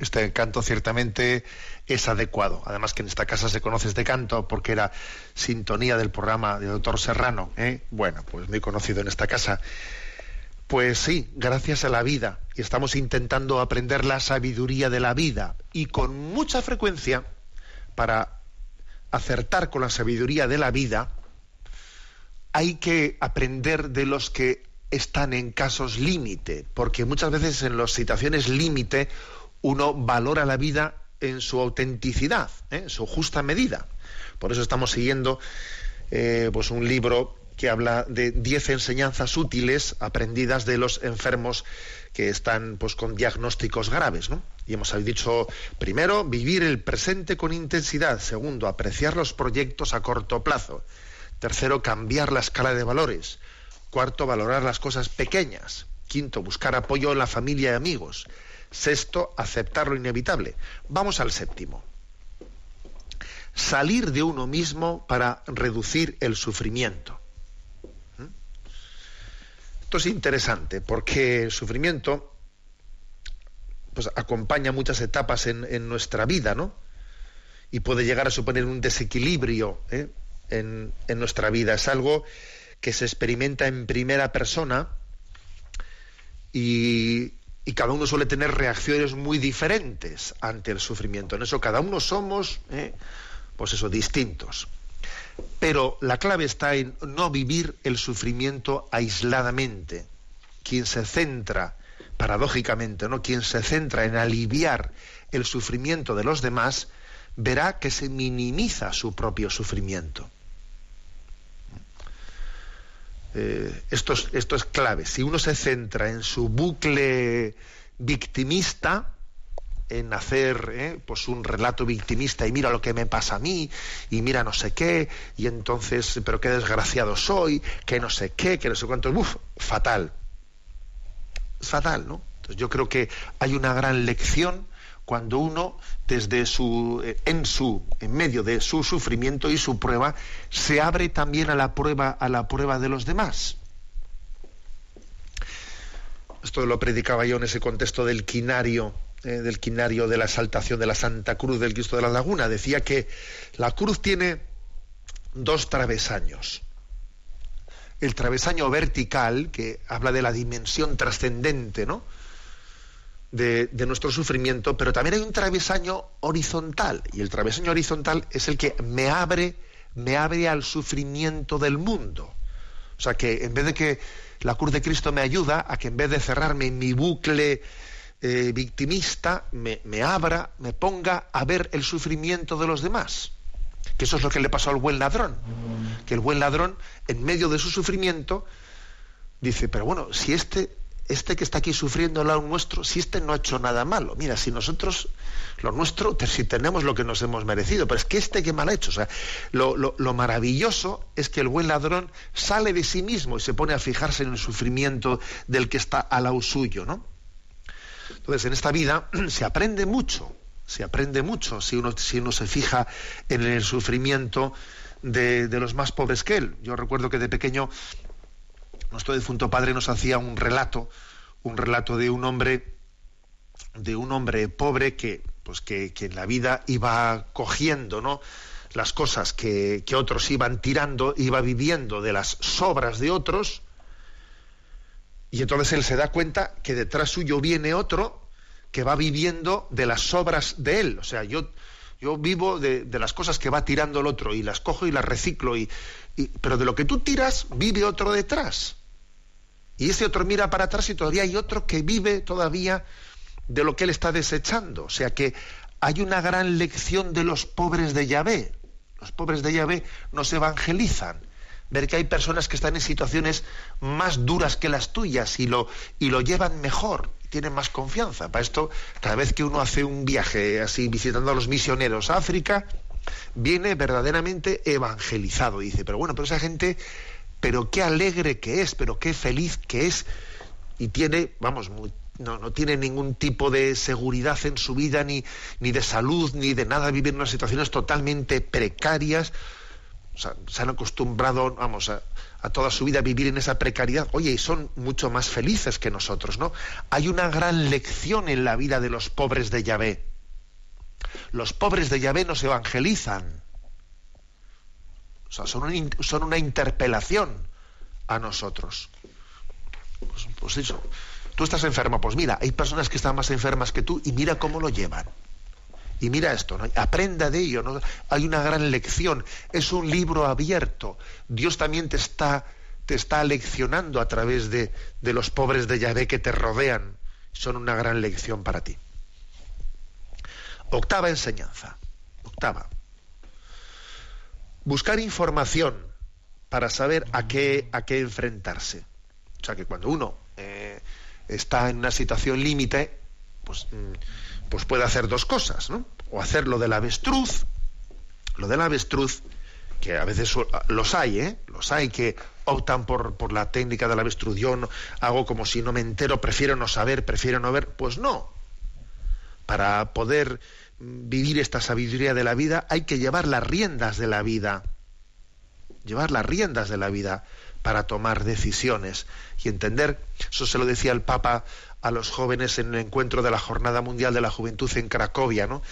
este canto ciertamente es adecuado. Además que en esta casa se conoce este canto porque era sintonía del programa de doctor Serrano. ¿eh? Bueno, pues muy conocido en esta casa. Pues sí, gracias a la vida. Y estamos intentando aprender la sabiduría de la vida. Y con mucha frecuencia, para acertar con la sabiduría de la vida, hay que aprender de los que están en casos límite, porque muchas veces en las situaciones límite uno valora la vida en su autenticidad, ¿eh? en su justa medida. Por eso estamos siguiendo eh, pues un libro que habla de 10 enseñanzas útiles aprendidas de los enfermos que están pues con diagnósticos graves. Y hemos dicho primero vivir el presente con intensidad, segundo apreciar los proyectos a corto plazo, tercero cambiar la escala de valores, cuarto valorar las cosas pequeñas, quinto buscar apoyo en la familia y amigos, sexto aceptar lo inevitable. Vamos al séptimo. Salir de uno mismo para reducir el sufrimiento. Esto es interesante porque el sufrimiento pues, acompaña muchas etapas en, nuestra vida, ¿no? Y puede llegar a suponer un desequilibrio ¿eh? en, nuestra vida. Es algo que se experimenta en primera persona y, cada uno suele tener reacciones muy diferentes ante el sufrimiento. En eso cada uno somos, ¿eh? pues eso, distintos. Pero la clave está en no vivir el sufrimiento aisladamente. Quien se centra, paradójicamente, ¿no? Quien se centra en aliviar el sufrimiento de los demás, verá que se minimiza su propio sufrimiento. Eh, esto, esto es clave. Si uno se centra en su bucle victimista, en hacer ¿eh? pues un relato victimista y mira lo que me pasa a mí y mira no sé qué y entonces pero qué desgraciado soy que no sé qué que no sé cuánto uf, fatal es fatal no entonces yo creo que hay una gran lección cuando uno desde su eh, en su en medio de su sufrimiento y su prueba se abre también a la prueba a la prueba de los demás esto lo predicaba yo en ese contexto del quinario eh, del quinario de la exaltación de la Santa Cruz del Cristo de la Laguna. Decía que la cruz tiene dos travesaños. El travesaño vertical, que habla de la dimensión trascendente, ¿no? De, nuestro sufrimiento, pero también hay un travesaño horizontal, y el travesaño horizontal es el que me abre, me abre al sufrimiento del mundo. O sea que en vez de que la cruz de Cristo me ayuda a que en vez de cerrarme en mi bucle eh, victimista me, me abra, me ponga a ver el sufrimiento de los demás. Que eso es lo que le pasó al buen ladrón. Que el buen ladrón, en medio de su sufrimiento, dice, pero bueno, si este, este que está aquí sufriendo al lado nuestro, si este no ha hecho nada malo, mira, si nosotros, lo nuestro, si tenemos lo que nos hemos merecido, pero es que este que mal ha hecho, o sea, lo, lo, lo maravilloso es que el buen ladrón sale de sí mismo y se pone a fijarse en el sufrimiento del que está al lado suyo, ¿no? Entonces, en esta vida se aprende mucho, se aprende mucho si uno, si uno se fija en el sufrimiento de, los más pobres que él. Yo recuerdo que de pequeño nuestro difunto padre nos hacía un relato, un relato de un hombre, de un hombre pobre que, pues que, en la vida iba cogiendo, ¿no? las cosas que, que, otros iban tirando, iba viviendo de las sobras de otros, y entonces él se da cuenta que detrás suyo viene otro que va viviendo de las obras de él. O sea, yo, yo vivo de, las cosas que va tirando el otro y las cojo y las reciclo. Y, pero de lo que tú tiras, vive otro detrás. Y ese otro mira para atrás y todavía hay otro que vive todavía de lo que él está desechando. O sea que hay una gran lección de los pobres de Yahvé. Los pobres de Yahvé nos evangelizan ver que hay personas que están en situaciones más duras que las tuyas y lo, y lo llevan mejor, tienen más confianza. Para esto, cada vez que uno hace un viaje así visitando a los misioneros a África, viene verdaderamente evangelizado. dice, pero bueno, pero esa gente, pero qué alegre que es, pero qué feliz que es. Y tiene, vamos, no, no, tiene ningún tipo de seguridad en su vida, ni, ni de salud, ni de nada, vivir en unas situaciones totalmente precarias se han acostumbrado, vamos, a, toda su vida a vivir en esa precariedad. Oye, y son mucho más felices que nosotros, ¿no? Hay una gran lección en la vida de los pobres de Yahvé. Los pobres de Yahvé nos evangelizan. O sea, son, son una interpelación a nosotros. Pues, pues eso. Tú estás enfermo, pues mira, hay personas que están más enfermas que tú y mira cómo lo llevan. Y mira esto, ¿no? aprenda de ello, hay una gran lección, es un libro abierto. Dios también te está, te está leccionando a través de, de los pobres de Yahvé que te rodean. Son una gran lección para ti. Octava enseñanza. Octava. Buscar información para saber a qué, a qué enfrentarse. O sea que cuando uno eh, está en una situación límite, pues, mm, pues puede hacer dos cosas, ¿no? O hacer lo del avestruz, lo del avestruz, que a veces los hay, ¿eh? Los hay que optan por, por la técnica del avestruz. Yo hago como si no me entero, prefiero no saber, prefiero no ver. Pues no. Para poder vivir esta sabiduría de la vida hay que llevar las riendas de la vida. Llevar las riendas de la vida para tomar decisiones y entender, eso se lo decía el Papa a los jóvenes en el encuentro de la Jornada Mundial de la Juventud en Cracovia, ¿no?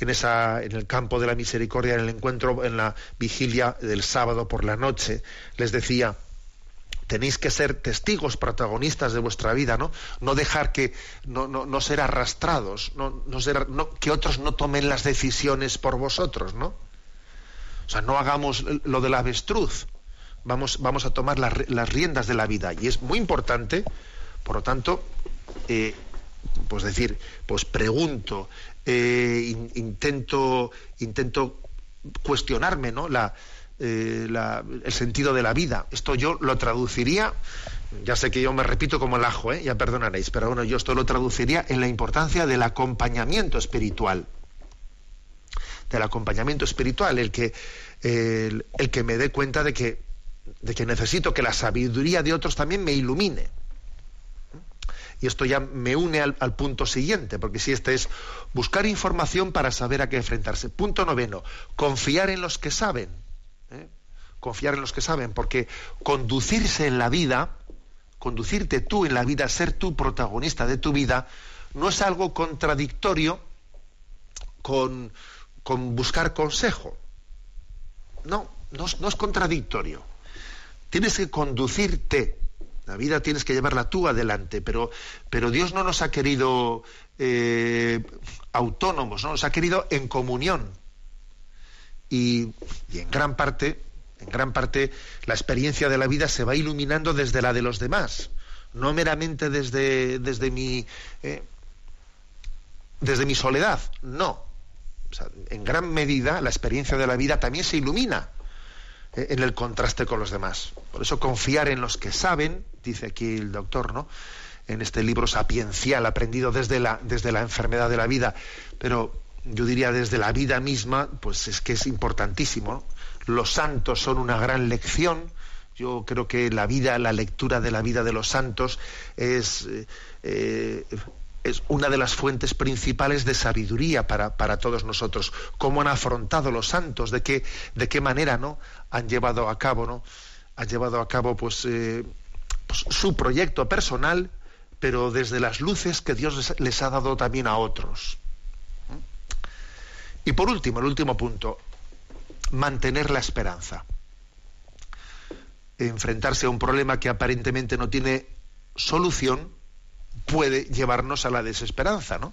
En, esa, en el campo de la misericordia, en el encuentro, en la vigilia del sábado por la noche, les decía, tenéis que ser testigos protagonistas de vuestra vida, ¿no? No dejar que, no, no, no ser arrastrados, no, no que otros no tomen las decisiones por vosotros, ¿no? O sea, no hagamos lo del avestruz, vamos, vamos a tomar las, riendas de la vida. Y es muy importante, por lo tanto, eh, pues decir, pues pregunto, eh, intento, intento cuestionarme, ¿no? Eh, el sentido de la vida. Esto yo lo traduciría, ya sé que yo me repito como el ajo, ya perdonaréis, pero bueno, yo esto lo traduciría en la importancia del acompañamiento espiritual. Del acompañamiento espiritual, el que, el que me dé cuenta de que de que necesito que la sabiduría de otros también me ilumine. Y esto ya me une al, punto siguiente, porque si este es buscar información para saber a qué enfrentarse. Punto noveno, confiar en los que saben. Confiar en los que saben, porque conducirse en la vida, conducirte tú en la vida, ser tú protagonista de tu vida, no es algo contradictorio con, buscar consejo. No, no es contradictorio. Tienes que conducirte. La vida tienes que llevarla tú adelante, pero, pero Dios no nos ha querido eh, autónomos, ¿no? nos ha querido en comunión. Y, en gran parte, en gran parte, la experiencia de la vida se va iluminando desde la de los demás, no meramente desde, desde mi eh, desde mi soledad, no. en gran medida la experiencia de la vida también se ilumina eh, en el contraste con los demás. Por eso confiar en los que saben, dice aquí el doctor, ¿no? En este libro sapiencial, aprendido desde la, desde la enfermedad de la vida, pero yo diría desde la vida misma, pues es que es importantísimo. Los santos son una gran lección. Yo creo que la vida, la lectura de la vida de los santos es eh, es una de las fuentes principales de sabiduría para, para, todos nosotros. Cómo han afrontado los santos, de qué, de qué manera ¿no? han llevado a cabo, ¿no? Han llevado a cabo pues, eh, pues su proyecto personal, pero desde las luces que Dios les, ha dado también a otros. Y por último, el último punto, mantener la esperanza. Enfrentarse a un problema que aparentemente no tiene solución, puede llevarnos a la desesperanza, ¿no?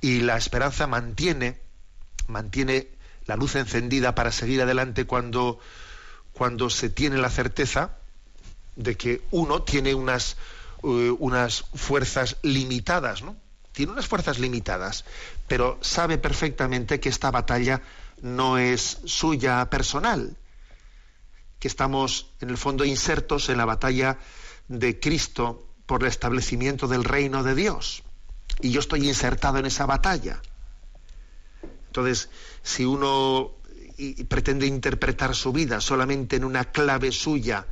Y la esperanza mantiene, mantiene la luz encendida para seguir adelante cuando, cuando se tiene la certeza de que uno tiene unas, eh, unas fuerzas limitadas, ¿no? Tiene unas fuerzas limitadas, pero sabe perfectamente que esta batalla no es suya personal, que estamos en el fondo insertos en la batalla de Cristo por el establecimiento del reino de Dios. Y yo estoy insertado en esa batalla. Entonces, si uno pretende interpretar su vida solamente en una clave suya,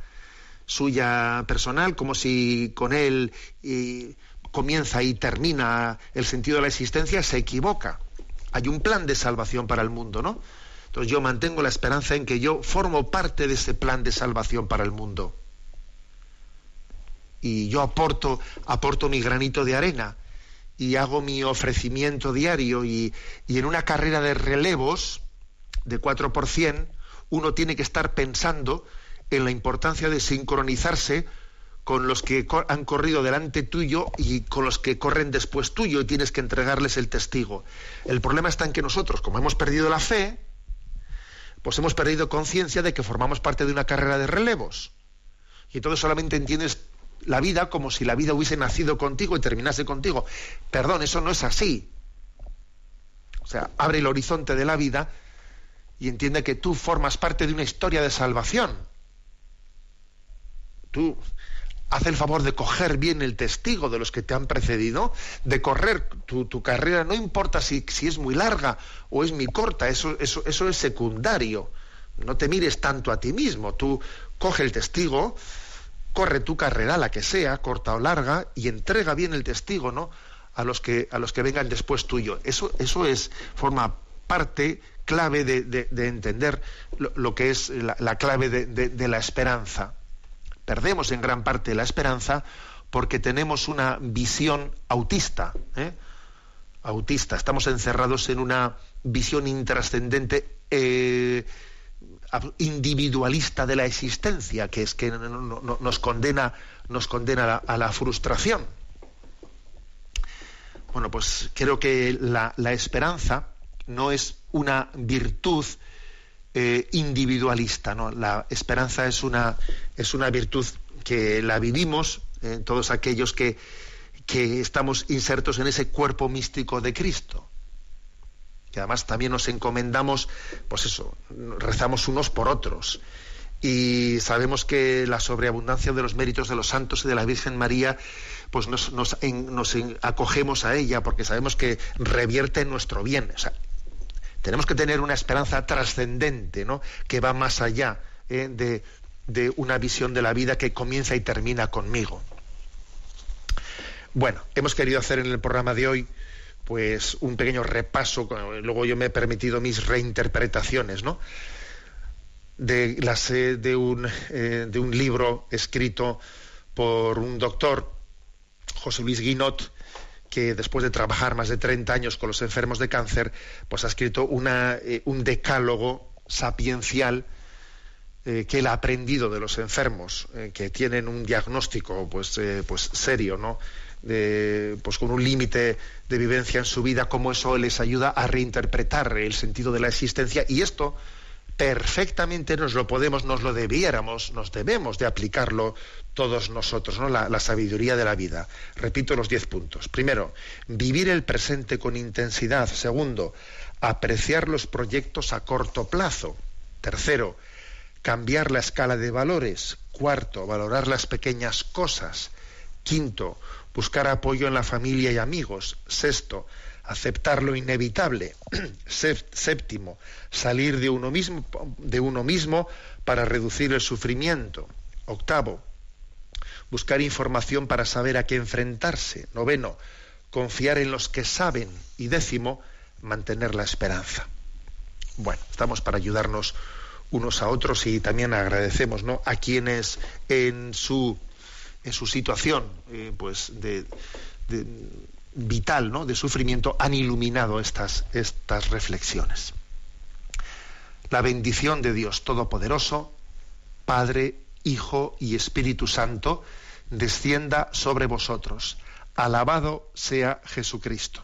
suya personal, como si con él comienza y termina el sentido de la existencia, se equivoca. Hay un plan de salvación para el mundo, ¿no? Entonces yo mantengo la esperanza en que yo formo parte de ese plan de salvación para el mundo y yo aporto, aporto mi granito de arena y hago mi ofrecimiento diario y, en una carrera de relevos de 4 por uno tiene que estar pensando en la importancia de sincronizarse con los que han corrido delante tuyo y con los que corren después tuyo y tienes que entregarles el testigo. El problema está en que nosotros, como hemos perdido la fe, pues hemos perdido conciencia de que formamos parte de una carrera de relevos. Y entonces solamente entiendes la vida como si la vida hubiese nacido contigo y terminase contigo. Perdón, eso no es así. O sea, abre el horizonte de la vida y entiende que tú formas parte de una historia de salvación. Tú haz el favor de coger bien el testigo de los que te han precedido, de correr tu, carrera, no importa si, es muy larga o es muy corta, eso, eso, eso es secundario. No te mires tanto a ti mismo, tú coge el testigo, corre tu carrera, la que sea, corta o larga, y entrega bien el testigo, ¿no? A los que, a los que vengan después tuyo. Eso, eso es, forma parte clave de, de- de entender lo, que es la, la clave de la esperanza. Perdemos en gran parte la esperanza porque tenemos una visión autista. ¿eh? Autista. Estamos encerrados en una visión intrascendente. eh, individualista de la existencia, que es que no- no- no- nos condena, nos condena a la, frustración. Bueno, pues creo que la esperanza no es una virtud eh, individualista, ¿no? La esperanza es una, es una virtud que la vivimos eh, todos aquellos que, que estamos insertos en ese cuerpo místico de Cristo que además también nos encomendamos, pues eso, rezamos unos por otros. Y sabemos que la sobreabundancia de los méritos de los santos y de la Virgen María, pues nos, en- nos acogemos a ella porque sabemos que revierte nuestro bien. O sea, tenemos que tener una esperanza trascendente, ¿no? Que va más allá ¿eh? de, de una visión de la vida que comienza y termina conmigo. Bueno, hemos querido hacer en el programa de hoy pues un pequeño repaso, luego yo me he permitido mis reinterpretaciones, ¿no? De, las, eh, de, un, eh, de un libro escrito por un doctor, José Luis Guinot, que después de trabajar más de 30 años con los enfermos de cáncer, pues ha escrito una, eh, un decálogo sapiencial eh, que él ha aprendido de los enfermos eh, que tienen un diagnóstico pues, pues serio, ¿no? De, pues con un límite de vivencia en su vida, cómo eso les ayuda a reinterpretar el sentido de la existencia y esto perfectamente nos lo podemos, nos lo debiéramos, nos debemos de aplicarlo todos nosotros, ¿no? La, la sabiduría de la vida. Repito los diez puntos. Primero, vivir el presente con intensidad. Segundo, apreciar los proyectos a corto plazo. Tercero, cambiar la escala de valores. Cuarto, valorar las pequeñas cosas. Quinto, buscar apoyo en la familia y amigos. Sexto, aceptar lo inevitable. Sép- Séptimo, salir de uno mismo, para reducir el sufrimiento. Octavo, buscar información para saber a qué enfrentarse. Noveno, confiar en los que saben. Y décimo, mantener la esperanza. Bueno, estamos para ayudarnos unos a otros y también agradecemos a quienes en su situación eh, pues de vital ¿no? de sufrimiento han iluminado estas estas reflexiones. La bendición de Dios Todopoderoso Padre Hijo y Espíritu Santo descienda sobre vosotros. Alabado sea Jesucristo